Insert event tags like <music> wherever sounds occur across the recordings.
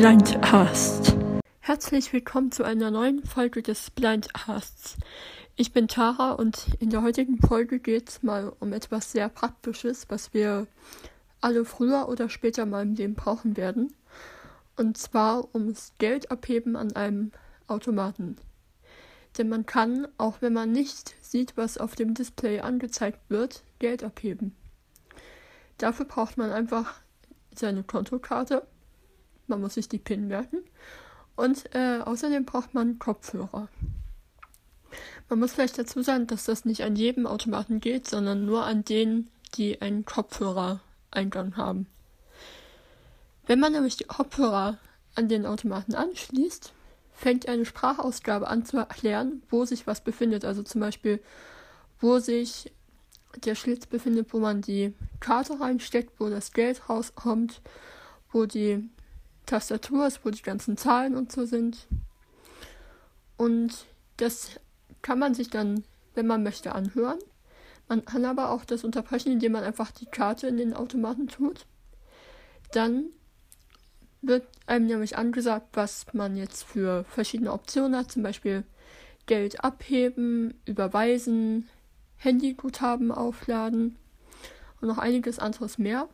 Blindcast. Herzlich willkommen zu einer neuen Folge des Blindcasts. Ich bin Tara und in der heutigen Folge geht es mal um etwas sehr Praktisches, was wir alle früher oder später mal im Leben brauchen werden. Und zwar ums Geld abheben an einem Automaten. Denn man kann, auch wenn man nicht sieht, was auf dem Display angezeigt wird, Geld abheben. Dafür braucht man einfach seine Kontokarte. Man muss sich die PIN merken. Und äh, außerdem braucht man Kopfhörer. Man muss vielleicht dazu sagen, dass das nicht an jedem Automaten geht, sondern nur an denen, die einen Kopfhörereingang haben. Wenn man nämlich die Kopfhörer an den Automaten anschließt, fängt eine Sprachausgabe an zu erklären, wo sich was befindet. Also zum Beispiel, wo sich der Schlitz befindet, wo man die Karte reinsteckt, wo das Geld rauskommt, wo die Tastatur ist, wo die ganzen Zahlen und so sind. Und das kann man sich dann, wenn man möchte, anhören. Man kann aber auch das unterbrechen, indem man einfach die Karte in den Automaten tut. Dann wird einem nämlich angesagt, was man jetzt für verschiedene Optionen hat, zum Beispiel Geld abheben, überweisen, Handyguthaben aufladen und noch einiges anderes mehr.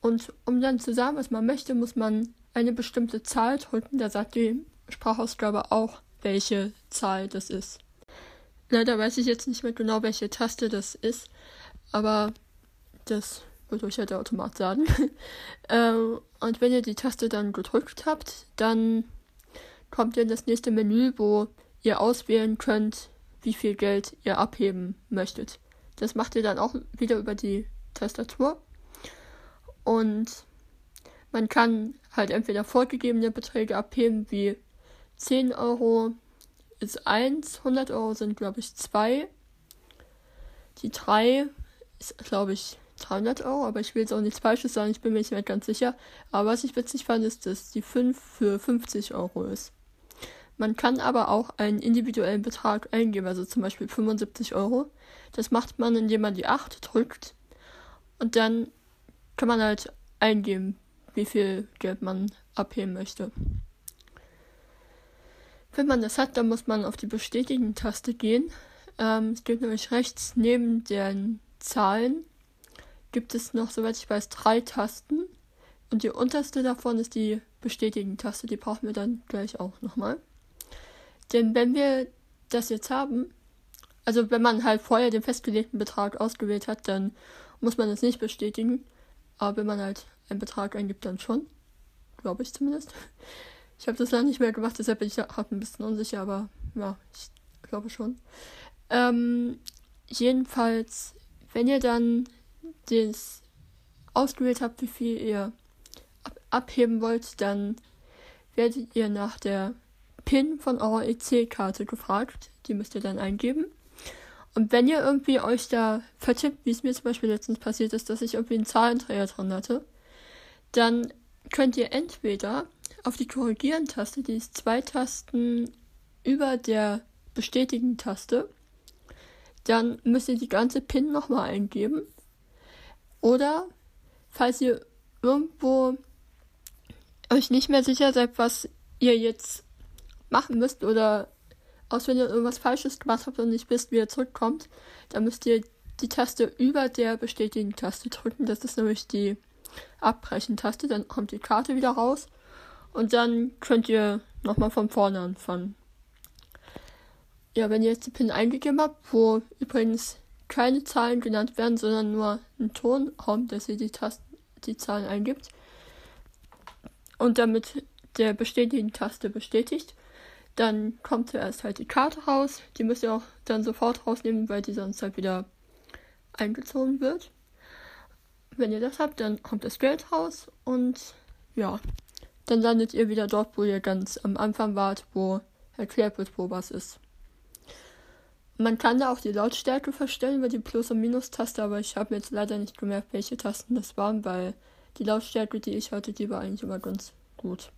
Und um dann zu sagen, was man möchte, muss man eine bestimmte Zahl drücken. Da sagt die Sprachausgabe auch, welche Zahl das ist. Leider weiß ich jetzt nicht mehr genau, welche Taste das ist, aber das wird euch ja der Automat sagen. <laughs> ähm, und wenn ihr die Taste dann gedrückt habt, dann kommt ihr in das nächste Menü, wo ihr auswählen könnt, wie viel Geld ihr abheben möchtet. Das macht ihr dann auch wieder über die Tastatur. Und man kann halt entweder vorgegebene Beträge abheben, wie 10 Euro ist 1, 100 Euro sind, glaube ich, 2. Die 3 ist, glaube ich, 300 Euro, aber ich will jetzt auch nichts Falsches sagen, ich bin mir nicht mehr ganz sicher. Aber was ich witzig fand, ist, dass die 5 für 50 Euro ist. Man kann aber auch einen individuellen Betrag eingeben, also zum Beispiel 75 Euro. Das macht man, indem man die 8 drückt. Und dann kann man halt eingeben, wie viel Geld man abheben möchte. Wenn man das hat, dann muss man auf die Bestätigen-Taste gehen. Ähm, es gibt nämlich rechts neben den Zahlen gibt es noch, soweit ich weiß, drei Tasten. Und die unterste davon ist die Bestätigen-Taste. Die brauchen wir dann gleich auch nochmal. Denn wenn wir das jetzt haben, also wenn man halt vorher den festgelegten Betrag ausgewählt hat, dann muss man das nicht bestätigen. Aber wenn man halt einen Betrag eingibt, dann schon. Glaube ich zumindest. Ich habe das lange nicht mehr gemacht, deshalb bin ich halt ein bisschen unsicher, aber ja, ich glaube schon. Ähm, jedenfalls, wenn ihr dann das ausgewählt habt, wie viel ihr ab abheben wollt, dann werdet ihr nach der PIN von eurer EC-Karte gefragt. Die müsst ihr dann eingeben. Und wenn ihr irgendwie euch da vertippt, wie es mir zum Beispiel letztens passiert ist, dass ich irgendwie einen Zahlendreher drin hatte, dann könnt ihr entweder auf die Korrigieren-Taste, die ist zwei Tasten über der Bestätigen-Taste, dann müsst ihr die ganze PIN nochmal eingeben. Oder falls ihr irgendwo euch nicht mehr sicher seid, was ihr jetzt machen müsst oder aus wenn ihr irgendwas Falsches gemacht habt und nicht wisst, wie ihr zurückkommt, dann müsst ihr die Taste über der bestätigen Taste drücken. Das ist nämlich die Abbrechen-Taste. Dann kommt die Karte wieder raus und dann könnt ihr nochmal von vorne anfangen. Ja, wenn ihr jetzt die PIN eingegeben habt, wo übrigens keine Zahlen genannt werden, sondern nur ein Ton kommt, dass ihr die Tasten, die Zahlen eingibt. Und damit der bestätigen Taste bestätigt, dann kommt zuerst halt die Karte raus. Die müsst ihr auch dann sofort rausnehmen, weil die sonst halt wieder eingezogen wird. Wenn ihr das habt, dann kommt das Geld raus und ja, dann landet ihr wieder dort, wo ihr ganz am Anfang wart, wo erklärt wird, wo was ist. Man kann da auch die Lautstärke verstellen über die Plus- und Minus-Taste, aber ich habe jetzt leider nicht gemerkt, welche Tasten das waren, weil die Lautstärke, die ich hatte, die war eigentlich immer ganz gut.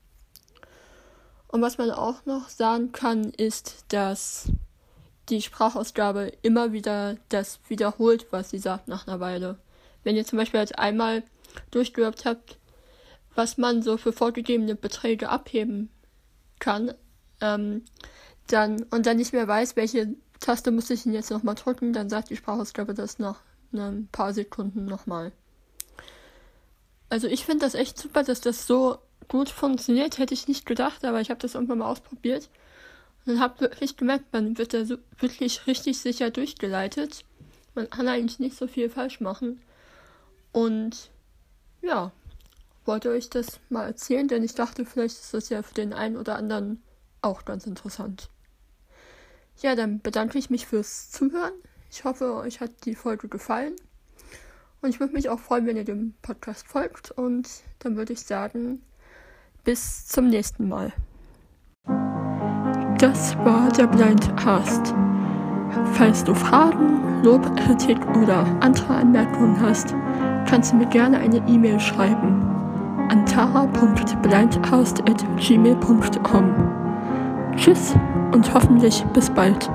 Und was man auch noch sagen kann, ist, dass die Sprachausgabe immer wieder das wiederholt, was sie sagt nach einer Weile. Wenn ihr zum Beispiel jetzt einmal durchgehört habt was man so für vorgegebene Beträge abheben kann, ähm, dann und dann nicht mehr weiß, welche Taste muss ich denn jetzt nochmal drücken, dann sagt die Sprachausgabe das nach ein paar Sekunden nochmal. Also ich finde das echt super, dass das so gut funktioniert. Hätte ich nicht gedacht, aber ich habe das irgendwann mal ausprobiert und habe wirklich gemerkt, man wird da so wirklich richtig sicher durchgeleitet. Man kann eigentlich nicht so viel falsch machen. Und ja, wollte euch das mal erzählen, denn ich dachte, vielleicht ist das ja für den einen oder anderen auch ganz interessant. Ja, dann bedanke ich mich fürs Zuhören. Ich hoffe, euch hat die Folge gefallen. Und ich würde mich auch freuen, wenn ihr dem Podcast folgt. Und dann würde ich sagen, bis zum nächsten Mal. Das war der Blindcast. Falls du Fragen, Lob, Kritik oder andere Anmerkungen hast, kannst du mir gerne eine E-Mail schreiben an tara.blindcast.gmail.com. Tschüss und hoffentlich bis bald.